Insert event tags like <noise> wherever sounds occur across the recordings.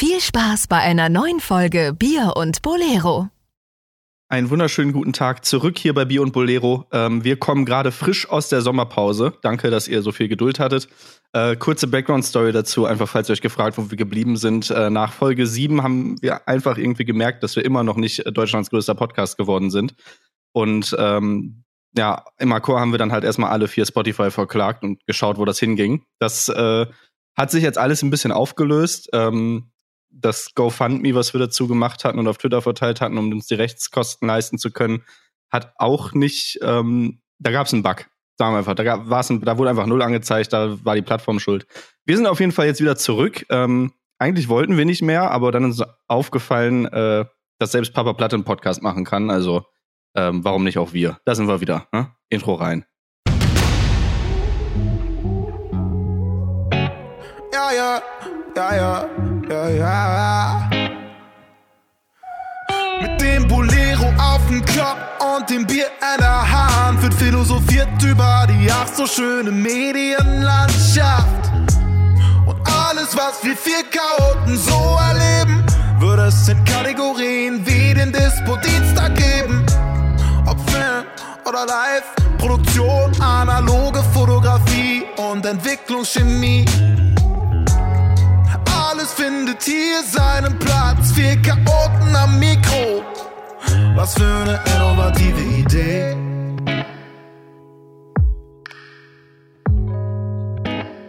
Viel Spaß bei einer neuen Folge Bier und Bolero. Einen wunderschönen guten Tag zurück hier bei Bier und Bolero. Ähm, wir kommen gerade frisch aus der Sommerpause. Danke, dass ihr so viel Geduld hattet. Äh, kurze Background-Story dazu, einfach falls ihr euch gefragt, wo wir geblieben sind. Äh, nach Folge 7 haben wir einfach irgendwie gemerkt, dass wir immer noch nicht Deutschlands größter Podcast geworden sind. Und ähm, ja, im Akkord haben wir dann halt erstmal alle vier Spotify verklagt und geschaut, wo das hinging. Das äh, hat sich jetzt alles ein bisschen aufgelöst. Ähm, das GoFundMe, was wir dazu gemacht hatten und auf Twitter verteilt hatten, um uns die Rechtskosten leisten zu können, hat auch nicht, ähm, da gab es einen Bug. Sagen wir einfach, da, gab, ein, da wurde einfach null angezeigt, da war die Plattform schuld. Wir sind auf jeden Fall jetzt wieder zurück. Ähm, eigentlich wollten wir nicht mehr, aber dann ist aufgefallen, äh, dass selbst Papa Platte einen Podcast machen kann. Also ähm, warum nicht auch wir? Da sind wir wieder. Ne? Intro rein. Ja, ja, ja, ja, ja, ja. Mit dem Bolero auf dem Kopf und dem Bier in der Hand wird philosophiert über die ach so schöne Medienlandschaft. Und alles, was wir vier Chaoten so erleben, würde es in Kategorien wie den Dispo-Dienstag geben. Ob Film oder Live, Produktion, analoge Fotografie und Entwicklungschemie. Findet hier seinen Platz, vier Chaoten am Mikro. Was für eine innovative Idee.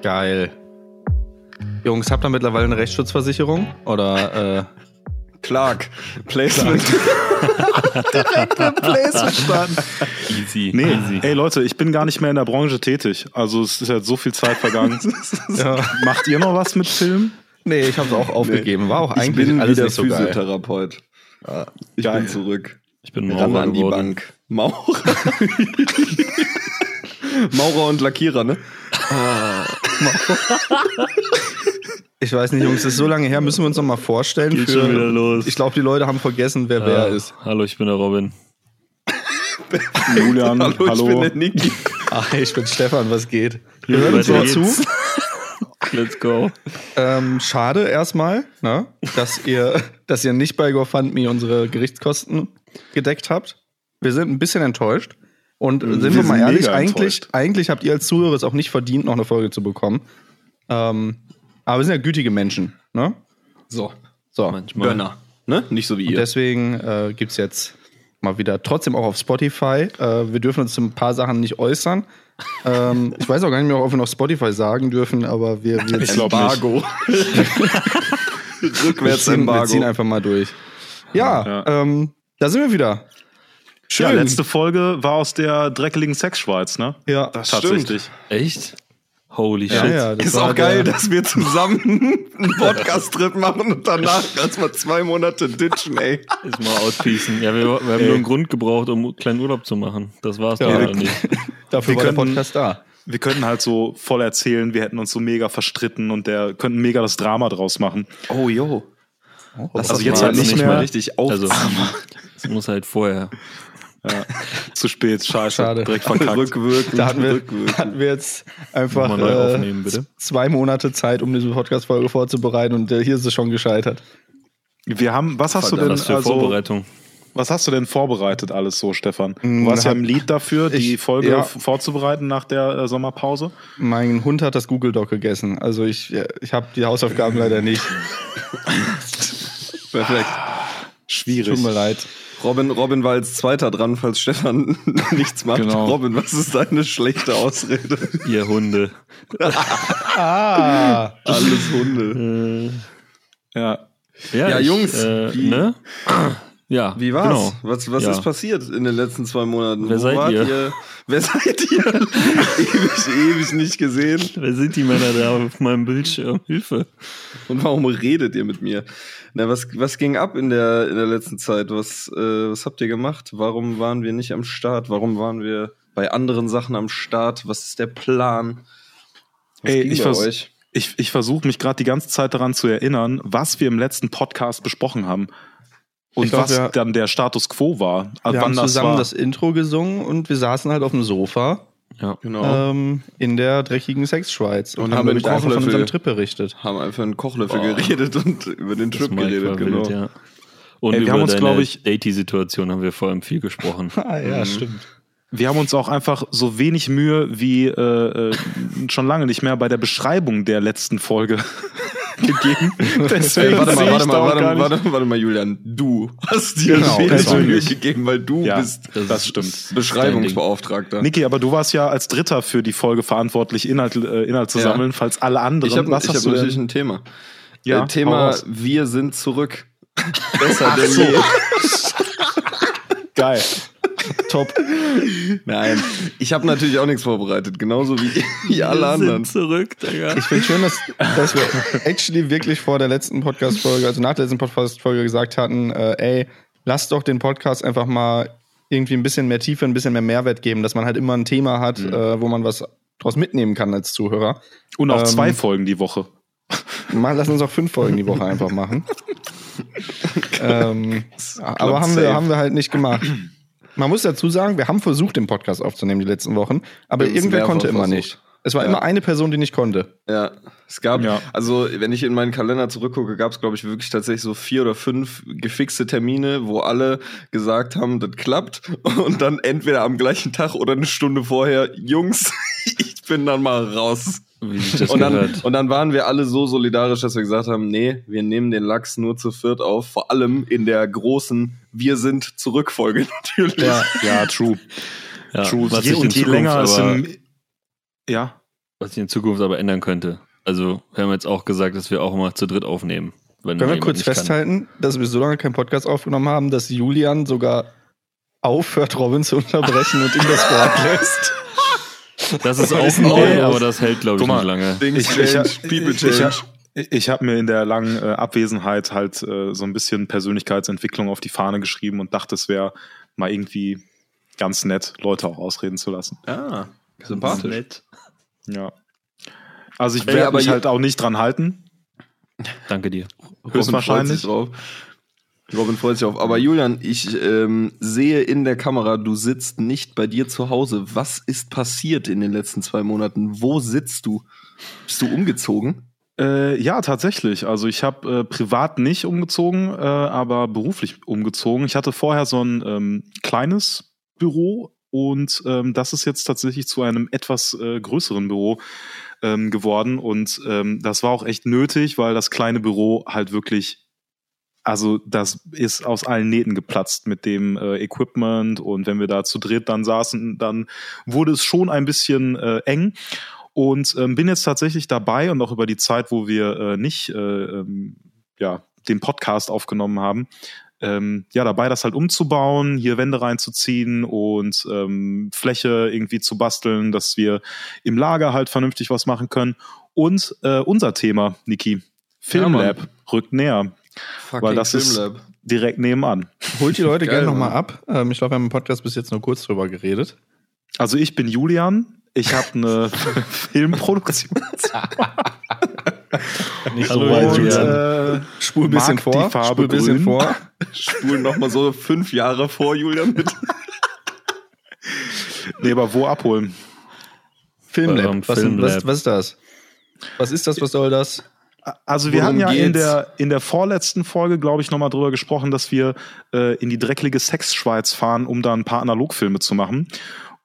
Geil. Jungs, habt ihr mittlerweile eine Rechtsschutzversicherung? Oder äh, Clark. Placement. <laughs> direkt beim Placement stand. Easy, Nee, easy. ey Leute, ich bin gar nicht mehr in der Branche tätig. Also es ist jetzt so viel Zeit vergangen. <laughs> Ja. Macht ihr noch was mit Film? Nee, ich habe es auch aufgegeben. War auch Ich eigentlich bin alles wieder nicht so geil. Physiotherapeut. Ja, ich Geil. bin zurück. Ich bin Ran Maurer an die. Bank. Maurer. <laughs> Maurer und Lackierer, ne? <laughs> Ich weiß nicht, Jungs, das ist so lange her. Müssen wir uns noch mal vorstellen? Geht schon wieder los. Ich glaube, die Leute haben vergessen, wer wer ist. Hallo, ich bin der Robin. <laughs> Julian, Hallo, hallo. ich bin der Niki. Ach, ich bin Stefan, was geht? Wir hören mal zu. Let's go. Ähm, schade erstmal, ne, dass ihr, dass ihr nicht bei GoFundMe unsere Gerichtskosten gedeckt habt. Wir sind ein bisschen enttäuscht. Und sind wir, wir mal ehrlich, eigentlich, eigentlich habt ihr als Zuhörer es auch nicht verdient, noch eine Folge zu bekommen. Ähm, aber wir sind ja gütige Menschen, ne? So, So. Manchmal. Gönner. Ne? Nicht so wie Und ihr. deswegen äh, gibt es jetzt mal wieder trotzdem auch auf Spotify. Äh, wir dürfen uns zu ein paar Sachen nicht äußern. Ähm, ich weiß auch gar nicht mehr, ob wir noch Spotify sagen dürfen, aber wir, wir, Ich. Embargo. <laughs> Rückwärts ziehen, wir Embargo. ziehen einfach mal durch. Ja, Ja. Ähm, da sind wir wieder. Schön. Ja, letzte Folge war aus der dreckeligen Sexschweiz, ne? Ja, Tatsächlich. Echt? Holy ja, shit. ja, das Ist auch geil, dass wir zusammen <laughs> einen Podcast-Trip machen und danach erstmal zwei Monate ditchen, ey. Ist mal outpiecen. Ja, wir, wir haben nur einen Grund gebraucht, um einen kleinen Urlaub zu machen. Das war's Ja. doch oder nicht. Dafür Wir war der könnten- Podcast da. Wir könnten halt so voll erzählen, wir hätten uns so mega verstritten und der könnten mega das Drama draus machen. Oh, yo. Lass Also das jetzt halt nicht mehr. mal richtig auf. Also, es muss halt vorher. Ja. Zu spät, scheiße. Schade. Direkt verkackt. rückwirkend. Da hatten wir, rückwirkend. hatten wir jetzt einfach äh, aufnehmen, bitte. zwei Monate Zeit, um diese Podcast-Folge vorzubereiten und äh, hier ist es schon gescheitert. Wir haben, was hast du denn, Was für also, Vorbereitung. Was hast du denn vorbereitet alles so, Stefan? Du Mm, warst ja im Lied dafür, die ich- Folge ja. vorzubereiten nach der äh, Sommerpause. Mein Hund hat das Google Doc gegessen. Also ich, äh, ich habe die Hausaufgaben leider nicht. <laughs> Perfekt. Schwierig. Tut mir leid. Robin, Robin war als Zweiter dran, falls Stefan <laughs> nichts macht. Genau. Robin, was ist deine schlechte Ausrede? Ihr Hunde. <laughs> Ah, Alles Hunde. Äh, Ja. ja, Ja, ich, Jungs, Äh, wie- ne? Ja, Wie war's? Genau. Was, was Ja. ist passiert in den letzten zwei Monaten? Wer seid wart ihr? Wer <laughs> seid ihr? ewig, ewig nicht gesehen. <laughs> Wer sind die Männer da auf meinem Bildschirm? Hilfe. Und warum redet ihr mit mir? Na, was, was ging ab in der, in der letzten Zeit? Was, äh, was habt ihr gemacht? Warum waren wir nicht am Start? Warum waren wir bei anderen Sachen am Start? Was ist der Plan? Was Ey, ging ich, bei euch? ich, ich versuche mich gerade die ganze Zeit daran zu erinnern, was wir im letzten Podcast besprochen haben. Und Ich glaub, was wir- dann der Status quo war. Wir haben das zusammen war. das Intro gesungen und wir saßen halt auf dem Sofa Ja. Genau. ähm, in der dreckigen Sexschweiz Und haben glaub den ich, einfach von unserem Trip berichtet. haben einfach einen Kochlöffel geredet und über den Das Trip geredet, genau. wild, ja. Und Ey, wir über haben uns, deine glaub ich- Datey-Situation haben wir vor allem viel gesprochen. <laughs> Ah, ja, stimmt. Wir haben uns auch einfach so wenig Mühe wie äh, äh, schon lange nicht mehr bei der Beschreibung der letzten Folge gegeben. <laughs> Deswegen warte mal, warte mal, warte, mal, warte, warte mal, Julian. Du hast dir Genau, persönlich. Gegeben, weil du Ja, bist das stimmt. Beschreibungsbeauftragter. Niki, aber du warst ja als Dritter für die Folge verantwortlich, Inhalt, äh, Inhalt zu Ja. sammeln, falls alle anderen. Ich habe hab natürlich ein Thema. Ja, äh, Thema. Wir sind zurück. <laughs> Besser denn so. je. <laughs> Geil. Top. Nein, ich habe natürlich auch nichts vorbereitet, genauso wie, <laughs> wie alle anderen. zurück, Digga. Ich finde schön, dass, dass wir <laughs> actually wirklich vor der letzten Podcast-Folge, also nach der letzten Podcast-Folge gesagt hatten, äh, ey, lass doch den Podcast einfach mal irgendwie ein bisschen mehr Tiefe, ein bisschen mehr Mehrwert geben, dass man halt immer ein Thema hat, äh, wo man was draus mitnehmen kann als Zuhörer. Und auch Ähm, zwei Folgen die Woche. Mal, lass uns auch fünf Folgen die Woche einfach machen. <laughs> ähm, aber haben wir, haben wir halt nicht gemacht. Man muss dazu sagen, wir haben versucht, den Podcast aufzunehmen die letzten Wochen, aber irgendwer konnte immer versucht. nicht. Es war Ja. immer eine Person, die nicht konnte. Ja, es gab, Ja. also wenn ich in meinen Kalender zurückgucke, gab es, glaube ich, wirklich tatsächlich so vier oder fünf gefixte Termine, wo alle gesagt haben, das klappt. <laughs> Und dann entweder am gleichen Tag oder eine Stunde vorher, Jungs, <laughs> ich bin dann mal raus. Wie sich das Und dann, gehört. und dann waren wir alle so solidarisch, dass wir gesagt haben, nee, wir nehmen den Lachs nur zu viert auf, vor allem in der großen Wir sind zurück Folge <laughs> natürlich. Ja, ja, true. ja, true. was, Je, sich in und je Zukunft länger es aber, im. Ja. was sich in Zukunft aber ändern könnte. Also, wir haben jetzt auch gesagt, dass wir auch mal zu dritt aufnehmen. Wenn Können wir kurz nicht kann. festhalten, dass wir so lange keinen Podcast aufgenommen haben, dass Julian sogar aufhört, Robin zu unterbrechen und ihm das Wort <laughs> lässt. Das ist <laughs> auch neu, aber das hält, glaube ich, Guck mal, nicht lange. Things Ich, ich, change, ich, people ich, change. ich, ich habe mir in der langen äh, Abwesenheit halt äh, so ein bisschen Persönlichkeitsentwicklung auf die Fahne geschrieben und dachte, es wäre mal irgendwie ganz nett, Leute auch ausreden zu lassen. ah, sympathisch. Ja. Also ich werde aber mich halt auch nicht dran halten. Danke dir. Höchstwahrscheinlich. drauf. Robin freut sich auf. Aber Julian, ich ähm, sehe in der Kamera, du sitzt nicht bei dir zu Hause. Was ist passiert in den letzten zwei Monaten? Wo sitzt du? Bist du umgezogen? Äh, ja, tatsächlich. Also ich habe äh, privat nicht umgezogen, äh, aber beruflich umgezogen. Ich hatte vorher so ein ähm, kleines Büro und ähm, das ist jetzt tatsächlich zu einem etwas äh, größeren Büro ähm, geworden. Und ähm, das war auch echt nötig, weil das kleine Büro halt wirklich, also das ist aus allen Nähten geplatzt mit dem äh, Equipment und wenn wir da zu dritt dann saßen, dann wurde es schon ein bisschen äh, eng. Und ähm, bin jetzt tatsächlich dabei und auch über die Zeit, wo wir äh, nicht äh, ähm, ja, den Podcast aufgenommen haben, ähm, ja, dabei, das halt umzubauen, hier Wände reinzuziehen und ähm, Fläche irgendwie zu basteln, dass wir im Lager halt vernünftig was machen können. Und äh, unser Thema, Niki, Filmlab Mann. rückt näher, Fucking weil das ist Filmlab. direkt nebenan. Holt die Leute <laughs> gerne nochmal ab. Ähm, ich glaube, wir haben im Podcast bis jetzt nur kurz drüber geredet. Also ich bin Julian, ich habe <laughs> eine Filmproduktion. <laughs> Nicht Hallo, weit, Und, Julian. äh, Spul ein bisschen vor. die Farbe spul ein bisschen grün. vor. Spulen noch mal so fünf Jahre vor, Julian, bitte. nee, aber wo abholen? Filmlab. Ähm, was, Filmlab. Was, was ist das? Was ist das? Was soll das? Also wir Worum hatten ja in geht's? der, in der vorletzten Folge, glaube ich, nochmal drüber gesprochen, dass wir äh, in die dreckige Sexschweiz fahren, um da ein paar Analogfilme zu machen.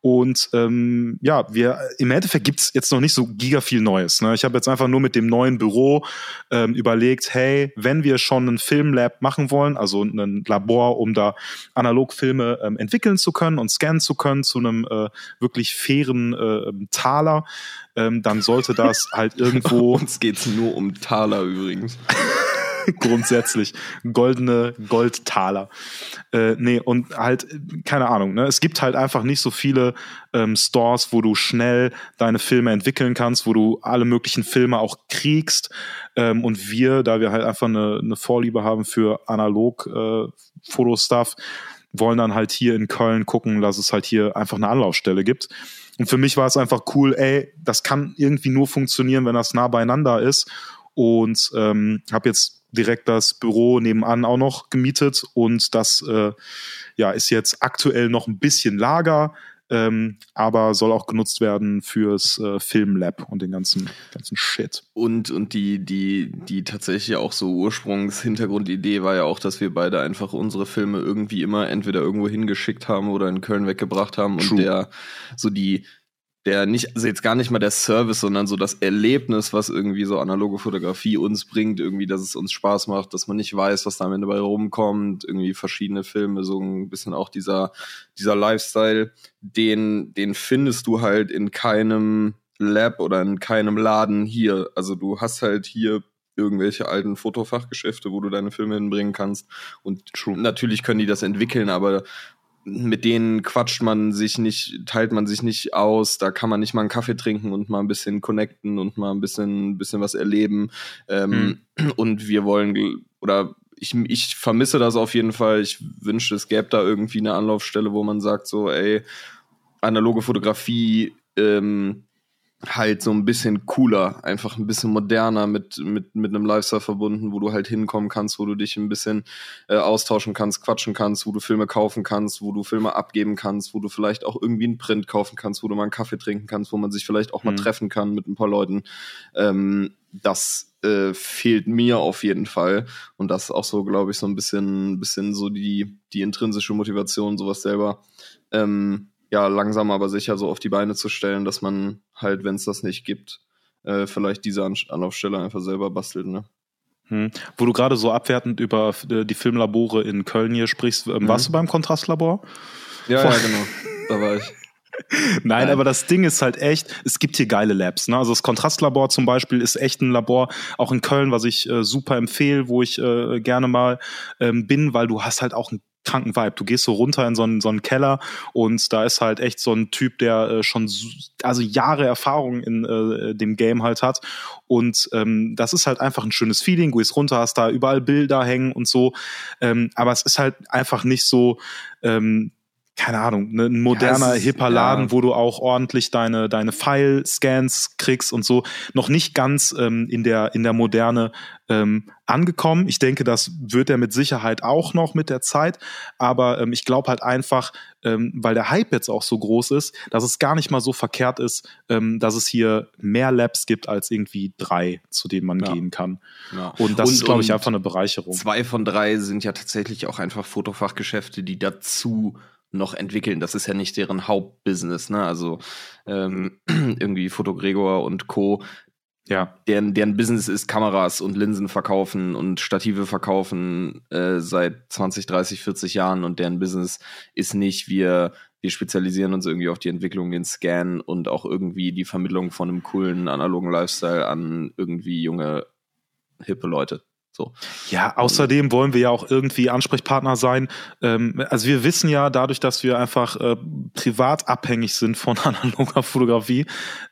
Und ähm, ja, wir im Endeffekt gibt's jetzt noch nicht so giga viel Neues. Ne? Ich habe jetzt einfach nur mit dem neuen Büro ähm, überlegt, hey, wenn wir schon ein Filmlab machen wollen, also ein Labor, um da Analogfilme ähm, entwickeln zu können und scannen zu können zu einem äh, wirklich fairen äh, Taler, ähm, dann sollte das halt <laughs> irgendwo Uns geht's nur um Taler übrigens. <laughs> grundsätzlich goldene Goldtaler. Äh, nee, und halt, keine Ahnung, ne? Es gibt halt einfach nicht so viele ähm, Stores, wo du schnell deine Filme entwickeln kannst, wo du alle möglichen Filme auch kriegst. Ähm, und wir, da wir halt einfach eine, eine Vorliebe haben für analog äh, Fotostuff, wollen dann halt hier in Köln gucken, dass es halt hier einfach eine Anlaufstelle gibt. Und für mich war es einfach cool, ey, das kann irgendwie nur funktionieren, wenn das nah beieinander ist. Und ähm, habe jetzt direkt das Büro nebenan auch noch gemietet und das äh, ja ist jetzt aktuell noch ein bisschen Lager. Ähm, aber soll auch genutzt werden fürs äh, Filmlab und den ganzen, ganzen Shit. Und, und die, die, die tatsächlich auch so Ursprungshintergrundidee war ja auch, dass wir beide einfach unsere Filme irgendwie immer entweder irgendwo hingeschickt haben oder in Köln weggebracht haben True. und der so die, der nicht, also jetzt gar nicht mal der Service, sondern so das Erlebnis, was irgendwie so analoge Fotografie uns bringt, irgendwie, dass es uns Spaß macht, dass man nicht weiß, was da am Ende bei rumkommt, irgendwie verschiedene Filme, so ein bisschen auch dieser, dieser Lifestyle, den, den findest du halt in keinem Lab oder in keinem Laden hier. Also du hast halt hier irgendwelche alten Fotofachgeschäfte, wo du deine Filme hinbringen kannst. Und natürlich können die das entwickeln, aber mit denen quatscht man sich nicht, teilt man sich nicht aus, da kann man nicht mal einen Kaffee trinken und mal ein bisschen connecten und mal ein bisschen, bisschen was erleben. Ähm, Und wir wollen, oder ich, ich vermisse das auf jeden Fall. Ich wünschte, es gäbe da irgendwie eine Anlaufstelle, wo man sagt, so, ey, analoge Fotografie, ähm, halt so ein bisschen cooler, einfach ein bisschen moderner mit, mit, mit einem Lifestyle verbunden, wo du halt hinkommen kannst, wo du dich ein bisschen äh, austauschen kannst, quatschen kannst, wo du Filme kaufen kannst, wo du Filme abgeben kannst, wo du vielleicht auch irgendwie einen Print kaufen kannst, wo du mal einen Kaffee trinken kannst, wo man sich vielleicht auch mal Mhm. treffen kann mit ein paar Leuten. Ähm, das äh, fehlt mir auf jeden Fall. Und das ist auch so, glaube ich, so ein bisschen, bisschen so die, die intrinsische Motivation, sowas selber ähm, ja, langsam aber sicher so auf die Beine zu stellen, dass man halt, wenn es das nicht gibt, äh, vielleicht diese An Anlaufstelle einfach selber bastelt, ne? Hm. Wo du gerade so abwertend über äh, die Filmlabore in Köln hier sprichst, ähm, Mhm. warst du beim Kontrastlabor? Ja, Voll. ja, genau. Da war ich. <laughs> Nein, Nein. aber das Ding ist halt echt, es gibt hier geile Labs. Ne? Also das Kontrastlabor zum Beispiel ist echt ein Labor, auch in Köln, was ich äh, super empfehle, wo ich äh, gerne mal ähm, bin, weil du hast halt auch einen kranken Vibe. Du gehst so runter in so einen, so einen Keller und da ist halt echt so ein Typ, der äh, schon also Jahre Erfahrung in äh, dem Game halt hat. Und ähm, das ist halt einfach ein schönes Feeling. Du gehst runter, hast da überall Bilder hängen und so. Ähm, aber es ist halt einfach nicht so, ähm, keine Ahnung, ne, ein moderner, Ja, hipper ja. Laden, wo du auch ordentlich deine, deine File-Scans kriegst und so. Noch nicht ganz ähm, in, der, in der Moderne ähm, angekommen. Ich denke, das wird er mit Sicherheit auch noch mit der Zeit. Aber ähm, ich glaube halt einfach, ähm, weil der Hype jetzt auch so groß ist, dass es gar nicht mal so verkehrt ist, ähm, dass es hier mehr Labs gibt als irgendwie drei, zu denen man Ja. gehen kann. Ja. Und das Und- ist, glaube ich, einfach eine Bereicherung. Zwei von drei sind ja tatsächlich auch einfach Fotofachgeschäfte, die dazu noch entwickeln. Das ist ja nicht deren Hauptbusiness, ne? Also ähm, <clears throat> irgendwie Fotogregor und Co. Ja. deren, deren Business ist Kameras und Linsen verkaufen und Stative verkaufen äh, seit 20, 30, 40 Jahren und deren Business ist nicht, wir, wir spezialisieren uns irgendwie auf die Entwicklung, den Scan und auch irgendwie die Vermittlung von einem coolen analogen Lifestyle an irgendwie junge, hippe Leute. So. Ja, außerdem wollen wir ja auch irgendwie Ansprechpartner sein. Ähm, also wir wissen ja dadurch, dass wir einfach äh, privat abhängig sind von <laughs> analoger Fotografie,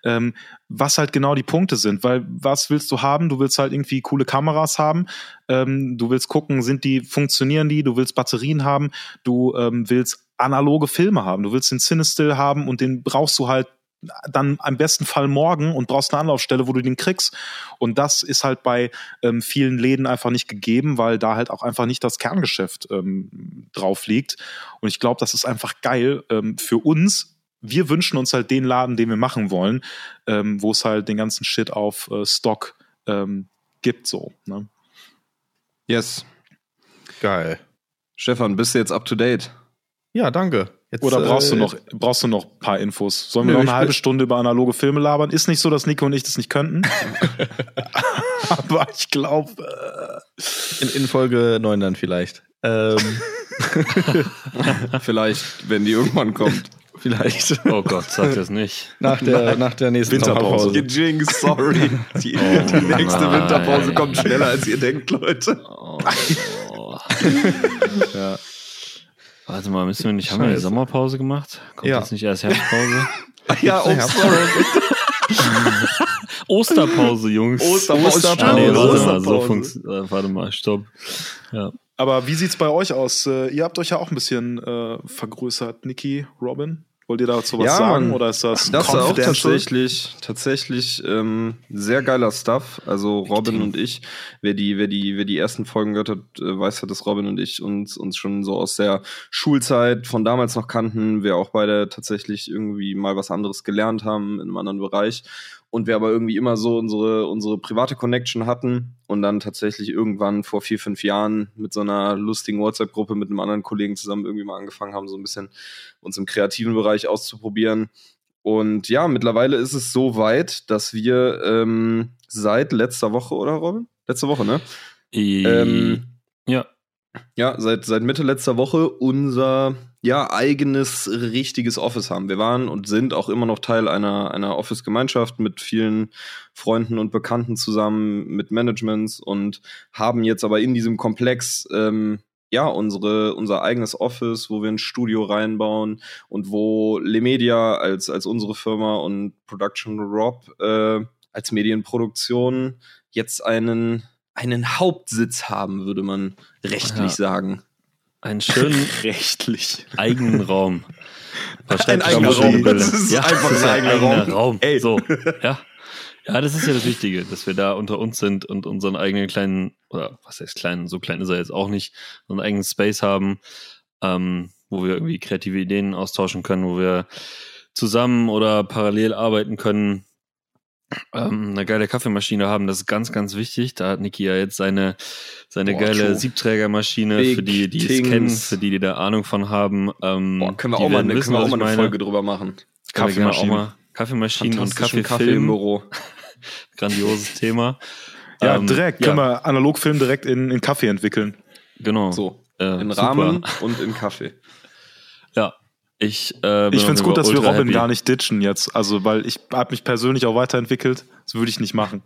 ähm, was halt genau die Punkte sind. Weil was willst du haben? Du willst halt irgendwie coole Kameras haben. Ähm, du willst gucken, sind die, funktionieren die? Du willst Batterien haben. Du ähm, willst analoge Filme haben. Du willst den Cinestill haben und den brauchst du halt dann am besten Fall morgen und brauchst eine Anlaufstelle, wo du den kriegst. Und das ist halt bei ähm, vielen Läden einfach nicht gegeben, weil da halt auch einfach nicht das Kerngeschäft ähm, drauf liegt. Und ich glaube, das ist einfach geil ähm, für uns. Wir wünschen uns halt den Laden, den wir machen wollen, ähm, wo es halt den ganzen Shit auf äh, Stock ähm, gibt, so. Ne? Yes. Geil. Stefan, bist du jetzt up to date? Ja, danke. Jetzt, Oder brauchst du äh, noch, brauchst du noch ein paar Infos? Sollen wir Nö, noch eine halbe Stunde über analoge Filme labern? Ist nicht so, dass Nico und ich das nicht könnten. <laughs> Aber ich glaube, äh, In, in Folge 9 dann vielleicht. Ähm, <laughs> Vielleicht, wenn die irgendwann kommt. vielleicht. Oh Gott, sag das nicht. Nach der, nach der nächsten Winterpause. Jinx, sorry. Die, Oh die nächste nein. Winterpause kommt schneller, als ihr denkt, Leute. Oh. <laughs> Ja. Warte mal, müssen wir nicht, haben wir eine. Sommerpause gemacht? Kommt Ja. jetzt nicht erst Herbstpause? <laughs> Ja, oh, sorry. <laughs> Osterpause, Jungs. Osterpause, Ah, nee, warte mal, so Osterpause. äh, warte mal, stopp. Ja. aber wie sieht's bei euch aus? Äh, ihr habt euch ja auch ein bisschen äh, vergrößert, Niki, Robin. Wollt ihr dazu was Ja, sagen Mann. oder ist das Das ist auch tatsächlich, tatsächlich ähm, sehr geiler Stuff. Also Robin und ich, wer die, wer die, wer die ersten Folgen gehört hat, äh, weiß ja, dass Robin und ich uns, uns schon so aus der Schulzeit von damals noch kannten. Wir auch beide tatsächlich irgendwie mal was anderes gelernt haben in einem anderen Bereich. Und wir aber irgendwie immer so unsere, unsere private Connection hatten und dann tatsächlich irgendwann vor vier, fünf Jahren mit so einer lustigen WhatsApp-Gruppe mit einem anderen Kollegen zusammen irgendwie mal angefangen haben, so ein bisschen uns im kreativen Bereich auszuprobieren. Und ja, mittlerweile ist es so weit, dass wir ähm, seit letzter Woche, oder Robin? Letzte Woche, ne? Ähm, ja. ja, seit, seit Mitte letzter Woche unser ja, eigenes richtiges Office haben. Wir waren und sind auch immer noch Teil einer, einer Office-Gemeinschaft mit vielen Freunden und Bekannten zusammen, mit Managements und haben jetzt aber in diesem Komplex ähm, ja, unsere, unser eigenes Office, wo wir ein Studio reinbauen und wo Lemedia als, als unsere Firma und Production Rob äh, als Medienproduktion jetzt einen, einen Hauptsitz haben, würde man rechtlich Ja. sagen. Einen schönen rechtlich. eigenen Raum. Ein eigener Raum. Das ist einfach ein eigener Raum. Ey. So, ja. Ja, das ist ja das Wichtige, dass wir da unter uns sind und unseren eigenen kleinen, oder was heißt kleinen, so klein ist er jetzt auch nicht, so einen eigenen Space haben, ähm, wo wir irgendwie kreative Ideen austauschen können, wo wir zusammen oder parallel arbeiten können, ähm, eine geile Kaffeemaschine haben, das ist ganz, ganz wichtig. Da hat Niki ja jetzt seine, seine Boah, geile true. Siebträgermaschine, Big für die, die es kennen, für die, die da Ahnung von haben. Ähm, Boah, können wir auch mal, eine, wissen, können wir auch mal eine. Folge drüber machen. Gerne auch Kaffeemaschinen. mal Kaffeemaschinen und Fantastischen Kaffee, im Büro. <laughs> Grandioses Thema. Ja, Ähm, direkt. Können wir Analogfilm direkt in, in Kaffee entwickeln. Genau. So, Äh, in. Rahmen und in Kaffee. Ich, äh, Ich finde es gut, dass wir Robin happy. gar nicht ditchen jetzt. Also, weil ich habe mich persönlich auch weiterentwickelt. Das würde ich nicht machen.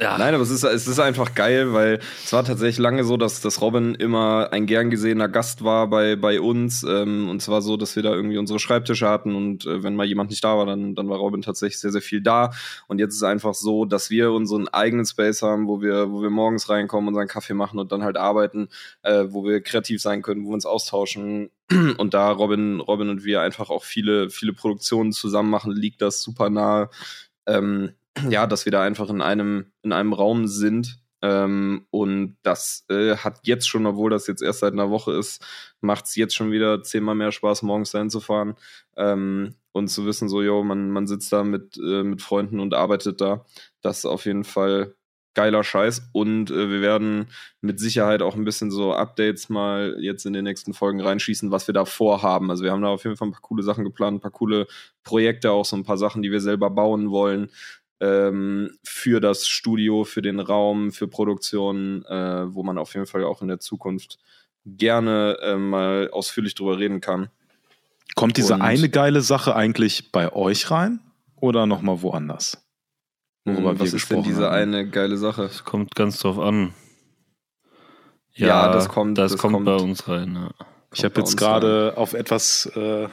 Ja, Nein, aber es ist, es ist einfach geil, weil es war tatsächlich lange so, dass, dass Robin immer ein gern gesehener Gast war bei, bei uns. Ähm, und zwar so, dass wir da irgendwie unsere Schreibtische hatten und äh, wenn mal jemand nicht da war, dann, dann war Robin tatsächlich sehr, sehr viel da. Und jetzt ist es einfach so, dass wir unseren eigenen Space haben, wo wir, wo wir morgens reinkommen, unseren Kaffee machen und dann halt arbeiten, äh, wo wir kreativ sein können, wo wir uns austauschen. Und da Robin, Robin und wir einfach auch viele, viele Produktionen zusammen machen, liegt das super nahe. Ähm, <clears throat> ja, dass wir da einfach in einem, in einem Raum sind. Ähm, und das äh, hat jetzt schon, obwohl das jetzt erst seit einer Woche ist, macht es jetzt schon wieder zehnmal mehr Spaß, morgens dahin zu fahren ähm, und zu wissen, so, yo, man, man sitzt da mit, äh, mit Freunden und arbeitet da. Das ist auf jeden Fall geiler Scheiß. Und äh, wir werden mit Sicherheit auch ein bisschen so Updates mal jetzt in den nächsten Folgen reinschießen, was wir da vorhaben. Also wir haben da auf jeden Fall ein paar coole Sachen geplant, ein paar coole Projekte, auch so ein paar Sachen, die wir selber bauen wollen ähm, für das Studio, für den Raum, für Produktionen, äh, wo man auf jeden Fall auch in der Zukunft gerne äh, mal ausführlich drüber reden kann. Kommt diese Und- eine geile Sache eigentlich bei euch rein oder nochmal woanders? Worüber Hm, wir Was ist denn diese haben. eine geile Sache? Das kommt ganz drauf an. Ja, das kommt- Das, das kommt, kommt- bei uns rein. Ja, Ich habe jetzt gerade auf etwas. Äh,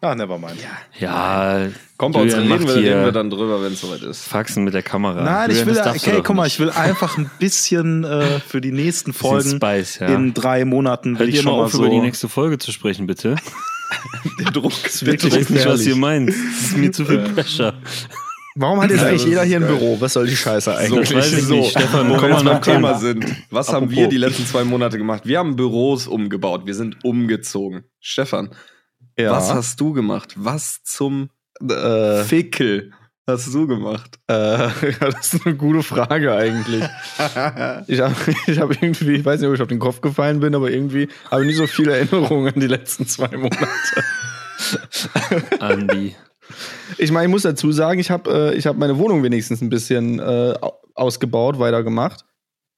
ah, nevermind. ja Kommt bei uns, reden wir, hier reden wir dann drüber, wenn es soweit ist. Faxen mit der Kamera. Nein, ich Julian, will, darfst du okay, guck mal, ich will einfach ein bisschen äh, für die nächsten Folgen Spice, ja. in drei Monaten will Hört ich ihr schon mal auf, so. über die nächste Folge zu sprechen, bitte? <laughs> Der Druck ist Ich weiß nicht, was ihr meint. Das ist mir zu viel Pressure. Warum hat jetzt Ja, eigentlich jeder hier ein. Büro? Was soll die Scheiße eigentlich? So, weiß ich so, nicht. Stefan, wo wir jetzt beim Thema sind. Was haben Apropos. wir die letzten zwei Monate gemacht? Wir haben Büros umgebaut. Wir sind umgezogen. Stefan, Ja. was hast du gemacht? Was zum äh, Fickel hast du gemacht? äh, <laughs> ja, das ist eine gute Frage eigentlich. <laughs> Ich habe ich hab irgendwie, ich weiß nicht, ob ich auf den Kopf gefallen bin, aber irgendwie habe ich nicht so viele Erinnerungen an die letzten zwei Monate. <laughs> Andi. Ich meine, ich muss dazu sagen, ich habe äh, ich hab meine Wohnung wenigstens ein bisschen äh, au- ausgebaut, weitergemacht.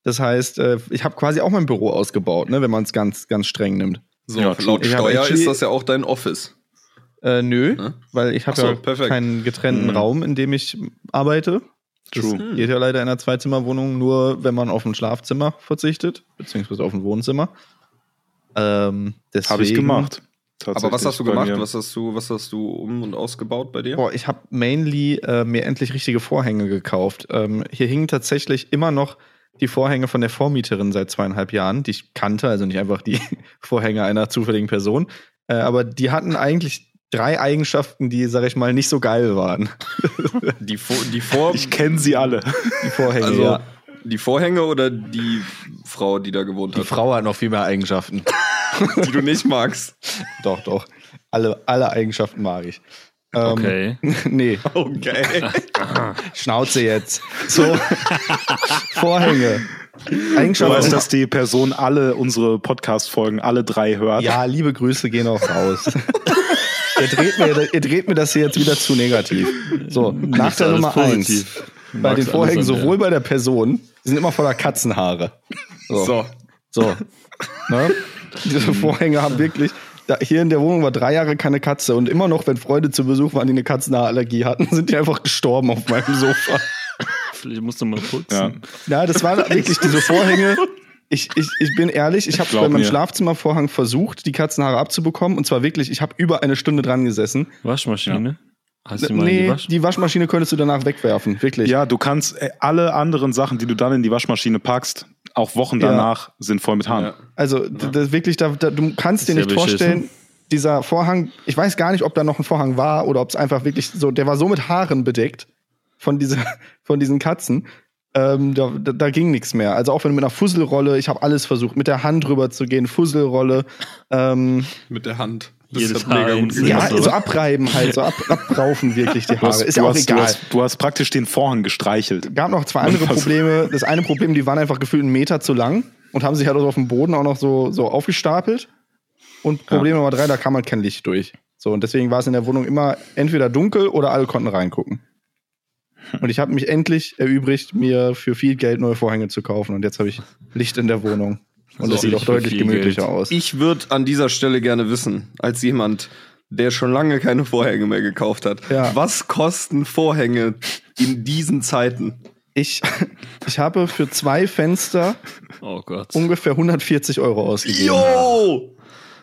Das heißt, äh, ich habe quasi auch mein Büro ausgebaut, ne, wenn man es ganz, ganz streng nimmt. So, Ja, laut Steuer ist das ja auch dein Office. Äh, nö, Hm? weil ich habe so, ja perfekt. keinen getrennten Mhm. Raum, in dem ich arbeite. Das True. geht ja leider in einer Zweizimmerwohnung nur, wenn man auf ein Schlafzimmer verzichtet, beziehungsweise auf ein Wohnzimmer. Ähm, deswegen, Habe ich gemacht. Aber was hast du gemacht? Was hast du, was hast du um und ausgebaut bei dir? Boah, ich habe mainly äh, mir endlich richtige Vorhänge gekauft. Ähm, hier hingen tatsächlich immer noch die Vorhänge von der Vormieterin seit zweieinhalb Jahren, die ich kannte, also nicht einfach die <laughs> Vorhänge einer zufälligen Person. Äh, aber die hatten eigentlich drei Eigenschaften, die, sag ich mal, nicht so geil waren. <laughs> Die, Vor die, Vor Ich kenne sie alle. Die Vorhänge, also, ja. die Vorhänge oder die Frau, die da gewohnt Die hat, Frau hat noch viel mehr Eigenschaften. <laughs> die du nicht magst. doch, doch. Alle, alle Eigenschaften mag ich. Ähm, Okay. nee, Okay. <laughs> Schnauze jetzt. So, <laughs> Vorhänge. Du Eigenschaften. weißt, dass die Person alle unsere Podcast-Folgen, alle drei hört. Ja, liebe Grüße gehen auch raus. ihr, dreht mir, ihr dreht mir das hier jetzt wieder zu negativ. So, Nachteil Nummer eins. positiv. Bei Magst den Vorhängen, sowohl bei der Person, die sind immer voller Katzenhaare. So. So. so. Ne? Diese Vorhänge haben wirklich. Da, hier in der Wohnung war drei Jahre keine Katze und immer noch, wenn Freunde zu Besuch waren, die eine Katzenhaarallergie hatten, <laughs> sind die einfach gestorben auf meinem Sofa. Vielleicht musst du mal putzen. Ja. Ja, das waren <laughs> wirklich diese Vorhänge. Ich, ich, ich bin ehrlich, ich habe bei meinem mir. Schlafzimmervorhang versucht, die Katzenhaare abzubekommen. Und zwar wirklich, ich habe über eine Stunde dran gesessen. Waschmaschine? Hast du mal in Nee, die Wasch die Waschmaschine könntest du danach wegwerfen, wirklich. Ja, du kannst äh, alle anderen Sachen, die du dann in die Waschmaschine packst, auch Wochen Ja. danach sind voll mit Haaren. Ja. Also das wirklich, da, da, du kannst dir ja nicht beschissen. vorstellen, dieser Vorhang, ich weiß gar nicht, ob da noch ein Vorhang war oder ob es einfach wirklich so, der war so mit Haaren bedeckt von, dieser, <laughs> von diesen Katzen. Ähm, da, da, da ging nichts mehr. Also auch wenn du mit einer Fusselrolle, ich habe alles versucht, mit der Hand rüber zu gehen, Fusselrolle, ähm, Mit der Hand. Jedes Haar ja, so. so abreiben halt, so ab, abraufen wirklich die Du hast, Haare. Ist du, ja auch hast, du, egal. hast, du hast praktisch den Vorhang gestreichelt. gab noch zwei andere? <laughs> Probleme. Das eine Problem, die waren einfach gefühlt einen Meter zu lang und haben sich halt auch auf dem Boden auch noch so, so aufgestapelt. Und Problem Nummer drei, da kam halt kein Licht durch. So, und deswegen war es in der Wohnung immer entweder dunkel oder alle konnten reingucken. Und ich habe mich endlich erübrigt, mir für viel Geld neue Vorhänge zu kaufen. Und jetzt habe ich Licht in der Wohnung. Und So, das sieht auch deutlich gemütlicher Geld. aus. Ich würde an dieser Stelle gerne wissen, als jemand, der schon lange keine Vorhänge mehr gekauft hat, Ja. was kosten Vorhänge in diesen Zeiten? Ich, <laughs> ich habe für zwei Fenster Oh Gott. ungefähr 140 Euro ausgegeben. Jo!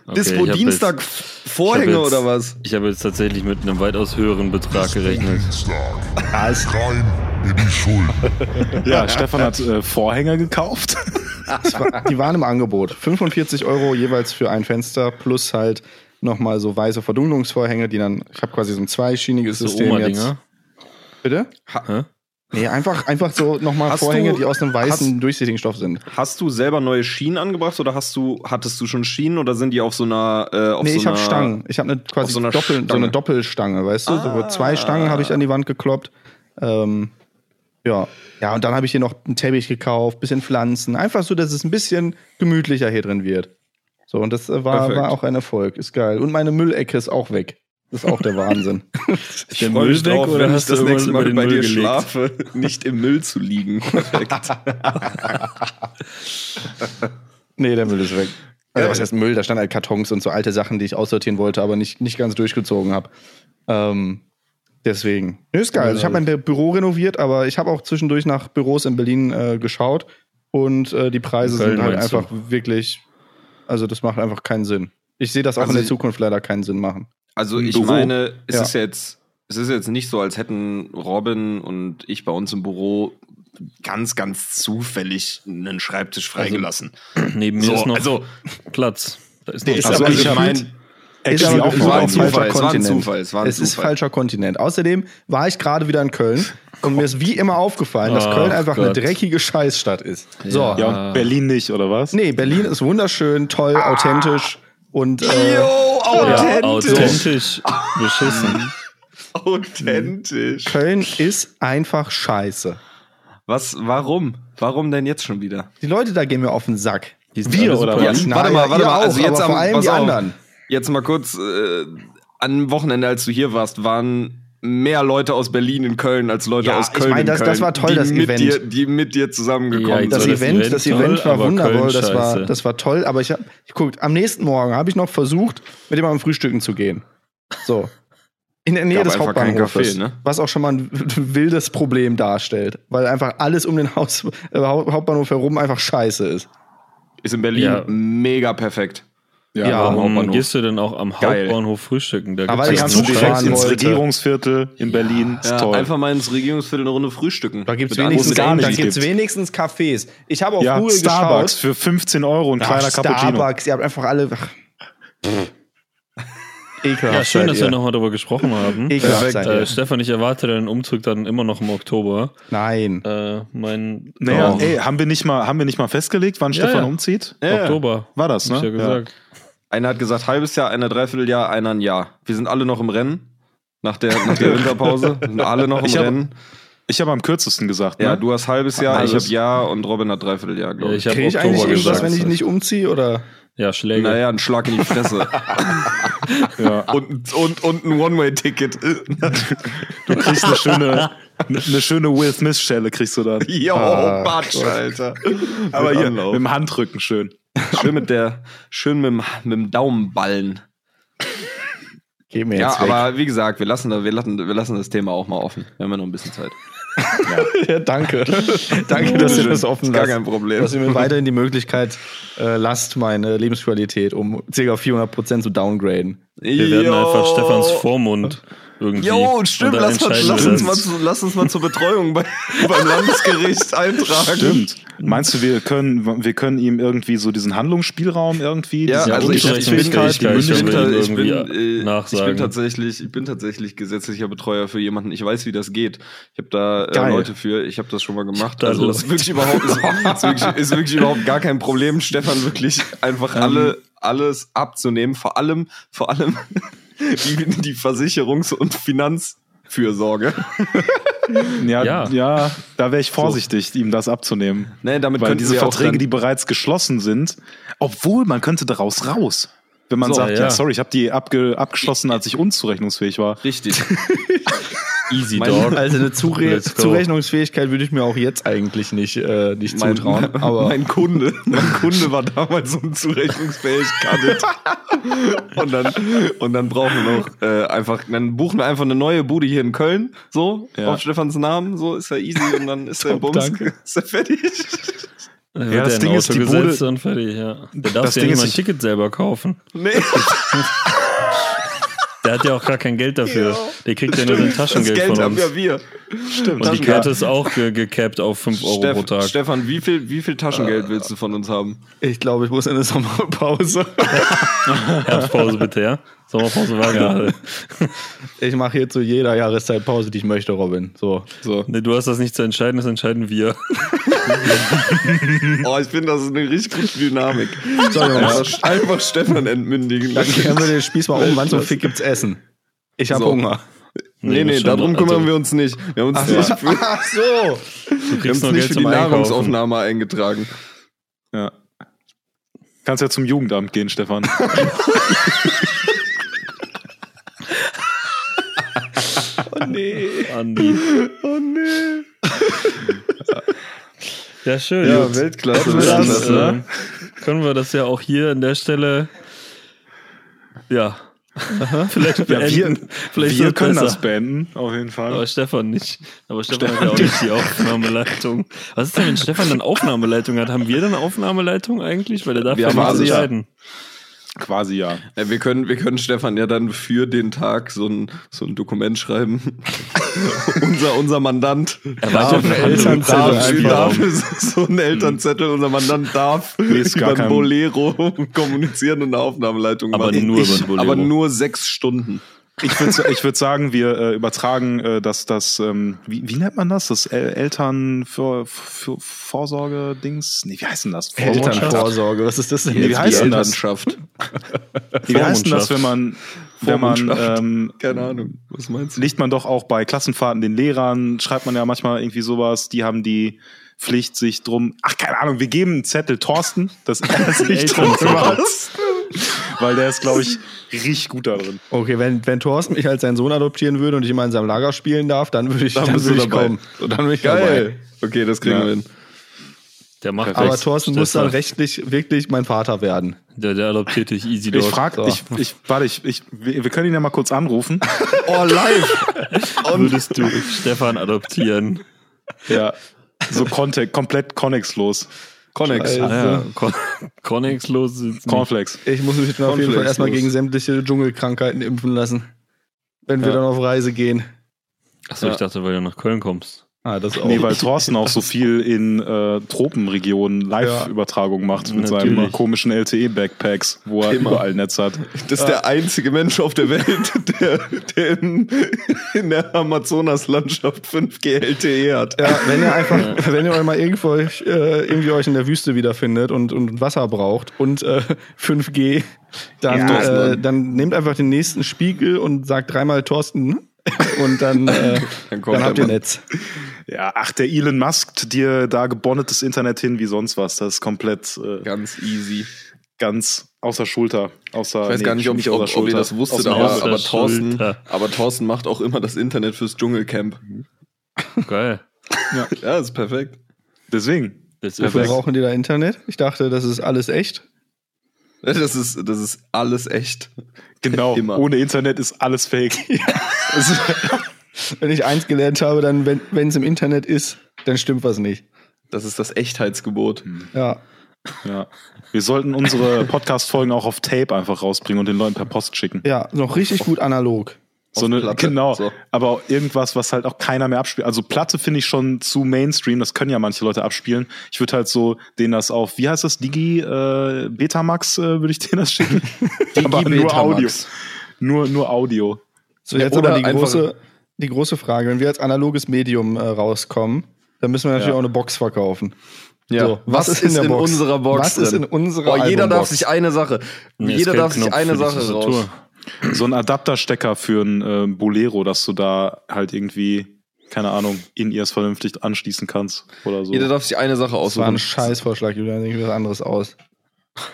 Okay, Dispo Dienstag jetzt- Vorhänge jetzt- oder was? Ich habe jetzt tatsächlich mit einem weitaus höheren Betrag gerechnet. Ja, es, Rein in die Schuld. <laughs> Ja, Stefan hat äh, Vorhänge gekauft. <laughs> War- die waren im Angebot. 45 Euro jeweils für ein Fenster plus halt nochmal so weiße Verdunklungsvorhänge, die dann, ich habe quasi so ein zweischieniges So System jetzt. Bitte? Hä? Nee, einfach, einfach so nochmal Hast Vorhänge, du- die aus einem weißen, durchsichtigen Stoff sind. Hast du selber neue Schienen angebracht oder hast du, hattest du schon Schienen oder sind die auf so einer, äh, auf Nee, so ich habe Stangen. Ich habe eine quasi so Doppel, so eine Doppelstange, weißt du? So Ah. zwei Stangen habe ich an die Wand gekloppt. Ähm, ja. Ja, und dann habe ich hier noch einen Teppich gekauft, bisschen Pflanzen. Einfach so, dass es ein bisschen gemütlicher hier drin wird. So, und das äh, war, Perfekt. war auch ein Erfolg. Ist geil. Und meine Müllecke ist auch weg. Das ist auch der Wahnsinn. <laughs> Ich der freu Müll mich weg drauf, oder wenn ich hast du das nächste Mal bei Müll dir gelegt? schlafe, <laughs> nicht im Müll zu liegen. Perfekt. <laughs> nee, der Müll ist weg. Also, was heißt Müll? Da standen halt Kartons und so alte Sachen, die ich aussortieren wollte, aber nicht, nicht ganz durchgezogen habe. Ähm, deswegen. Nee, ist geil. Also, ich habe mein Büro renoviert, aber ich habe auch zwischendurch nach Büros in Berlin äh, geschaut und äh, die Preise Köln sind halt einfach wirklich. Also, das macht einfach keinen Sinn. Ich sehe das auch Also in der ich- Zukunft leider keinen Sinn machen. Also ich Büro. meine, es Ja. ist jetzt, es ist jetzt nicht so, als hätten Robin und ich bei uns im Büro ganz, ganz zufällig einen Schreibtisch freigelassen. Neben mir so, ist noch also Platz. Da ist Der noch ist Platz. Also aber ich ich hab- mein, Echt, ist aber auch ein falscher Zufall, es war ein Kontinent. Zufall, es war ein es ist Zufall. falscher Kontinent. Außerdem war ich gerade wieder in Köln <laughs> und mir ist wie immer aufgefallen, dass Ach Köln einfach eine Gott. dreckige Scheißstadt ist. So. Ja. Ja, und Berlin nicht, oder was? Nee, Berlin ist wunderschön, toll, authentisch und äh, Jo, ja, authentisch. authentisch <laughs> beschissen. Authentisch. Köln ist einfach scheiße. Was, warum? Warum denn jetzt schon wieder? Die Leute da gehen mir auf den Sack. Die sind Wir oder was? warte mal, ja, warte mal. Auch, Also jetzt aber am- vor allem die auf. anderen. Jetzt mal kurz, äh, am Wochenende, als du hier warst, waren mehr Leute aus Berlin in Köln als Leute Ja, aus ich Köln meine, in das- Köln. das war toll, die das mit Event. Dir, die mit dir zusammengekommen Ja, Das, sind. das Event, Event das toll, Event war wundervoll, das war, das war toll, aber ich hab, ich guckt, am nächsten Morgen habe ich noch versucht, mit jemandem frühstücken zu gehen. So. In der Nähe Gab des Hauptbahnhofes, Café, ne? was auch schon mal ein <laughs> wildes Problem darstellt, weil einfach alles um den Haus, äh, Hau- Hauptbahnhof herum einfach scheiße ist. Ist in Berlin Ja. mega perfekt. Ja, Warum Hauptbahnhof. gehst du denn auch am Geil. Hauptbahnhof frühstücken? Da Aber gibt's ja nur Zug direkt ins. Regierungsviertel in Berlin. Ist Ja, toll. einfach mal ins Regierungsviertel eine Runde frühstücken. Da gibt es Mit wenigstens, gar da nicht gibt's gibt. wenigstens Cafés. Ich habe auf ja, Google Starbucks geschaut. für 15 Euro ein Ach, kleiner Cappuccino. Starbucks, ihr habt einfach alle. Ach, Ekelhaft. Ja, schön, dass ihr. wir nochmal darüber gesprochen haben. Ekelhaft Äh. Stefan, ich erwarte deinen Umzug dann immer noch im Oktober. Nein. Äh, mein Naja, Oh, ey, haben wir nicht mal, haben wir nicht mal festgelegt, wann Ja, Stefan ja. umzieht? Ja, Oktober. War das, Hab ne? ich ja gesagt. Einer hat gesagt halbes Jahr, einer Dreivierteljahr, einer ein Jahr. Wir sind alle noch im Rennen. Nach der, nach der Winterpause. Wir sind alle noch im Ich hab- Rennen. Ich habe am kürzesten gesagt, ne? Ja, du hast halbes Jahr, ich Alles. habe Jahr und Robin hat Dreivierteljahr, Ja, glaube ich ich. habe Kriege ich Oktober eigentlich irgendwas, gesagt. wenn ich nicht umziehe? Oder? Ja, Schläge. Naja, ein Schlag in die Fresse. <laughs> ja. und, und, und ein One-Way-Ticket. Du kriegst eine schöne, eine schöne Will Smith-Schelle kriegst du dann. <laughs> Jo, Ah, Batsch, Alter. <laughs> Aber hier, Anlauf. mit dem Handrücken schön. schön mit der, schön mit dem, mit dem Daumenballen. Geh mir Ja, jetzt weg. aber wie gesagt, wir lassen, wir, lassen, wir lassen das Thema auch mal offen. Wir haben ja noch ein bisschen Zeit. ja, <laughs> danke. danke, dass ihr das offen Ist gar lasst. kein Problem. Dass ihr mir weiterhin die Möglichkeit äh, lasst, meine Lebensqualität um ca. 400% zu downgraden. Wir werden einfach Stefans Vormund irgendwie. Jo, stimmt, lass, lass, uns das. mal zu, lass uns mal zur Betreuung bei, <laughs> beim Landesgericht eintragen. Stimmt. Meinst du, wir können, wir können ihm irgendwie so diesen Handlungsspielraum irgendwie, Ja, also ich- ich- bin, ich, bin, äh, ich, bin tatsächlich, ich bin tatsächlich gesetzlicher Betreuer für jemanden. Ich weiß, wie das geht. Ich habe da äh. Leute für. Ich habe das schon mal gemacht. Also Leute. ist wirklich überhaupt ist, ist, wirklich, ist wirklich überhaupt gar kein Problem, Stefan wirklich einfach alle alles abzunehmen. Vor allem, vor allem die, die Versicherungs- und Finanzfürsorge. Ja, Ja. ja. da wäre ich vorsichtig, ihm das abzunehmen. Nee, damit Weil diese Verträge, die bereits geschlossen sind, obwohl man könnte daraus raus. Wenn man So, sagt, ja. ja. sorry, ich habe die abge abgeschlossen, als ich unzurechnungsfähig war. Richtig. <laughs> Easy Mein- Dog. Also eine <laughs> Zure. Zurechnungsfähigkeit würde ich mir auch jetzt eigentlich nicht, äh, nicht mein, zutrauen. mein, aber mein Kunde, mein Kunde war damals so ein zurechnungsfähig Kadett. <laughs> und dann und dann brauchen wir noch äh, einfach, dann buchen wir einfach eine neue Bude hier in Köln, so Ja. auf Stefans Namen, so ist ja easy und dann ist der Top, Bums, <laughs> ist er fertig. Ja, wird das er in Ding ist, die gesetzt Bude- und fertig, ja. Der darf Das ja Ding nicht ist, mal ein Ticket selber kaufen. Nee, Der hat ja auch gar kein Geld dafür. Der kriegt ja nur sein das Taschengeld Geld von haben uns. ja wir. Stimmt. Und die Karte ist auch ge gecapped auf 5 Euro pro Steff, Tag. Stefan, wie viel, wie viel Taschengeld willst du von uns haben? ich glaube, ich muss in eine Sommerpause. Herbstpause bitte, ja? Sommerpause war gerade. <laughs> Ich mache hier zu jeder Jahreszeit Pause, die ich möchte, Robin. So. So. Nee, du hast das nicht zu entscheiden, das entscheiden wir. <laughs> Oh, ich finde, das ist eine richtig gute Dynamik. So. Einfach, einfach Stefan entmündigen. Dann kehren wir den Spieß mal um. Wann zum Fick gibt's Essen? Ich habe So. Hunger. Nee, nee, schon, darum kümmern also, wir uns nicht. Wir haben uns nicht für, Ach so. Du wir haben kriegst uns noch nicht für die. Nahrungsaufnahme eingetragen. Ja. Kannst ja zum Jugendamt gehen, Stefan. <laughs> <laughs> Oh nee. Andi. Oh nee. Ja, schön. Ja, Gut. Weltklasse. Dann, Weltklasse. äh, können wir das ja auch hier an der Stelle ja vielleicht Ja, wir, beenden. vielleicht wir können besser. das beenden, auf jeden Fall. Aber Stefan nicht. Aber Stefan, hat ja auch nicht die Aufnahmeleitung. Was ist denn, wenn Stefan dann Aufnahmeleitung hat? Haben wir dann Aufnahmeleitung eigentlich? Weil der darf Wir ja nicht entscheiden. Quasi ja. Ja, wir, können, wir können Stefan ja dann für den Tag so ein, so ein Dokument schreiben. <laughs> unser, unser Mandant Erweiterten Elternzettel Handlungsspielraum. darf so ein Elternzettel, unser Mandant darf gar über ein Bolero kommunizieren und eine Aufnahmeleitung Aber machen. nur über Ich- ein Bolero. Aber nur sechs Stunden. Ich würde ich würd sagen, wir äh, übertragen äh, das, das ähm, wie, wie nennt man das? Das El Eltern für, für Vorsorge-Dings? Nee, wie heißt denn das? Elternvorsorge. Was ist das denn? Nee, wie heißt denn das? Elternschaft. Wie heißt denn das, wenn man, wenn man, ähm, Keine Ahnung. Was meinst du? legt man doch auch bei Klassenfahrten den Lehrern, schreibt man ja manchmal irgendwie sowas, die haben die Pflicht, sich drum, ach, keine Ahnung, wir geben einen Zettel Thorsten, dass er sich drum kümmert. Weil der ist, glaube ich, richtig gut da drin. Okay, wenn, wenn Thorsten mich als seinen Sohn adoptieren würde und ich immer in seinem Lager spielen darf, dann würde ich, Dann dann würde ich dabei. kommen. Und dann bin ich Geil. Okay, das kriegen Ja. wir hin. Der macht Aber das. Thorsten muss dann rechtlich wirklich mein Vater werden. Der, der adoptiert dich easy Ich dort. frage, So. ich, ich, warte, ich, ich, wir wir können ihn ja mal kurz anrufen. <laughs> Oh, live! <laughs> Würdest du Stefan adoptieren? ja. So Kontext, komplett kontextlos. Connex. Ja. <laughs> Con Connexlos sind nicht. Cornflakes. Ich muss mich auf jeden Fall erstmal los. gegen sämtliche Dschungelkrankheiten impfen lassen. Wenn wir Ja. dann auf Reise gehen. Achso, ich dachte, weil du nach Köln kommst. Ah, das auch. Nee, weil Thorsten auch so viel in äh, Tropenregionen Live-Übertragung macht mit seinen Natürlich. komischen LTE-Backpacks, wo er Immer. überall Netz hat. Das ist der einzige Mensch auf der Welt, der, der in, in der Amazonas-Landschaft 5G LTE hat. Ja, wenn ihr einfach, wenn ihr euch mal irgendwo euch, äh, irgendwie euch in der Wüste wiederfindet und, und Wasser braucht und äh, 5G, dann, Ja. äh, dann nehmt einfach den nächsten Spiegel und sagt dreimal Thorsten und dann, äh, Dann dann, kommt habt der ihr. Netz. Ja, ach, der Elon Musk dir da gebonnetes Internet hin wie sonst was. Das ist komplett äh, Ganz easy. ganz außer Schulter. Außer, Ich weiß gar nicht, ob, außer ob, ob ihr das wusstet, aber, aber, Thorsten, aber Thorsten macht auch immer das Internet fürs Dschungelcamp. Geil. Ja, ist perfekt. Deswegen. Das ist Wofür Perfekt. brauchen die da Internet? Ich dachte, das ist alles echt. Das ist, das ist alles echt. Genau. Immer. Ohne Internet ist alles fake. <laughs> <laughs> Wenn ich eins gelernt habe, dann, wenn es im Internet ist, dann stimmt was nicht. Das ist das Echtheitsgebot. Ja. ja. Wir sollten unsere Podcast-Folgen auch auf Tape einfach rausbringen und den Leuten per Post schicken. Ja, noch richtig gut analog. So eine, Platte. genau. So. Aber auch irgendwas, was halt auch keiner mehr abspielt. Also Platte finde ich schon zu Mainstream, das können ja manche Leute abspielen. Ich würde halt so denen das auf, wie heißt das, Digi äh, Betamax, äh, würde ich denen das schicken. <laughs> Aber nur Betamax. Audio. Nur, nur Audio. So, jetzt oder aber die große, die große Frage. Wenn wir als analoges Medium äh, rauskommen, dann müssen wir natürlich Ja. auch eine Box verkaufen. Ja. So, was, ist in, der Box? unserer Box? Was ist drin? in unserer Oh, jeder darf sich eine Sache. Nee, ist jeder darf sich eine Sache raus. So ein Adapterstecker für ein äh, Bolero, dass du da halt irgendwie, keine Ahnung, in ears vernünftig anschließen kannst oder so. Jeder darf sich eine Sache Das war ein aussuchen. Scheißvorschlag, Julian. Ich was anderes aus.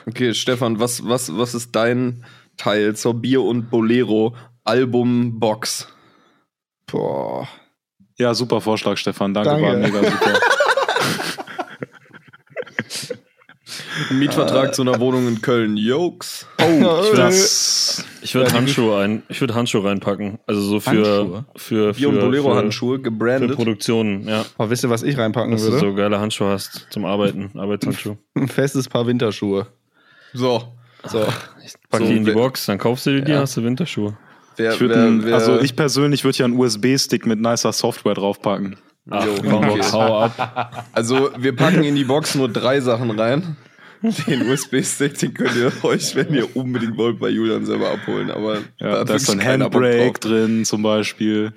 Okay, Stefan, was, was, was ist dein Teil zur Bier und Bolero Albumbox? Boah. Ja, super Vorschlag, Stefan. Danke, Danke. war mega super. <laughs> Mietvertrag zu einer Wohnung in Köln. Jokes. Oh, Ich würde ich würd Handschuhe ein, ich würde Handschuhe reinpacken. Also so für Handschuhe? für für- Bolero-Handschuhe, für, für gebrandet. Produktionen, ja. oh, wisst ihr, was ich reinpacken Dass du würde? so geile Handschuhe hast zum Arbeiten, <laughs> Arbeitshandschuhe. Ein festes Paar Winterschuhe. So. So. Pack So, die in die Box, dann kaufst du dir die, Ja. hast du Winterschuhe. Wer, ich würd wer, ein, wer, also ich persönlich würde ja einen USB-Stick mit nicer Software draufpacken. Ach, Jo, komm, okay. hau ab. Also, wir packen in die Box nur drei Sachen rein. Den USB-Stick, den könnt ihr euch, wenn ihr unbedingt wollt, bei Julian selber abholen. Aber Ja, hat da ist so ein Handbrake drin zum Beispiel.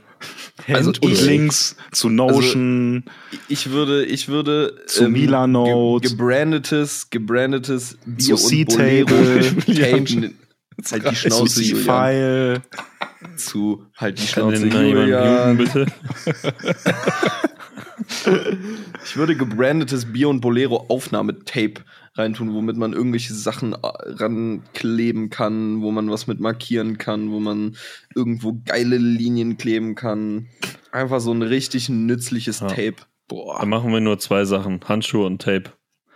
Also Und ich, Links zu Notion. ich würde, ich würde ähm, Zu Milanote. ge gebrandetes, gebrandetes Zu Bier Bolero <laughs> C-Table. Halt die zu Schnauze, Julian. Zu halt die Schnauze, Julian. bitte? <laughs> Ich würde gebrandetes Bier und Bolero Aufnahmetape reintun, womit man irgendwelche Sachen äh, rankleben kann, wo man was mit markieren kann, wo man irgendwo geile Linien kleben kann. Einfach so ein richtig nützliches Ja. Tape. Dann machen wir nur zwei Sachen, Handschuhe und Tape.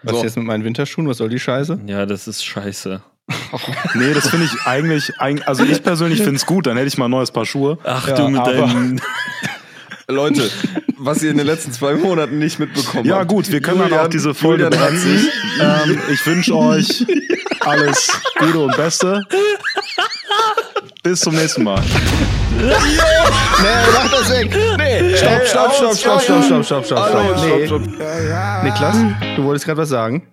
Was So. jetzt mit meinen Winterschuhen? Was soll die Scheiße? Ja, das ist scheiße. <laughs> Nee, das finde ich eigentlich, eig- also ich persönlich finde es gut, dann hätte ich mal ein neues Paar Schuhe. Ach Ja, du mit aber- deinen <laughs> Leute, was ihr in den letzten zwei Monaten nicht mitbekommen Ja habt. gut, wir können dann Julian- auch diese Folge beenden. Ähm, ich wünsche euch <laughs> alles Gute und Beste. Bis zum nächsten Mal. Nee, mach das weg! Nee, stopp, stopp, stopp, stopp, stopp, stopp, stopp, stopp, Hallo, stopp. Nee. stopp, stopp. Niklas, du wolltest gerade was sagen?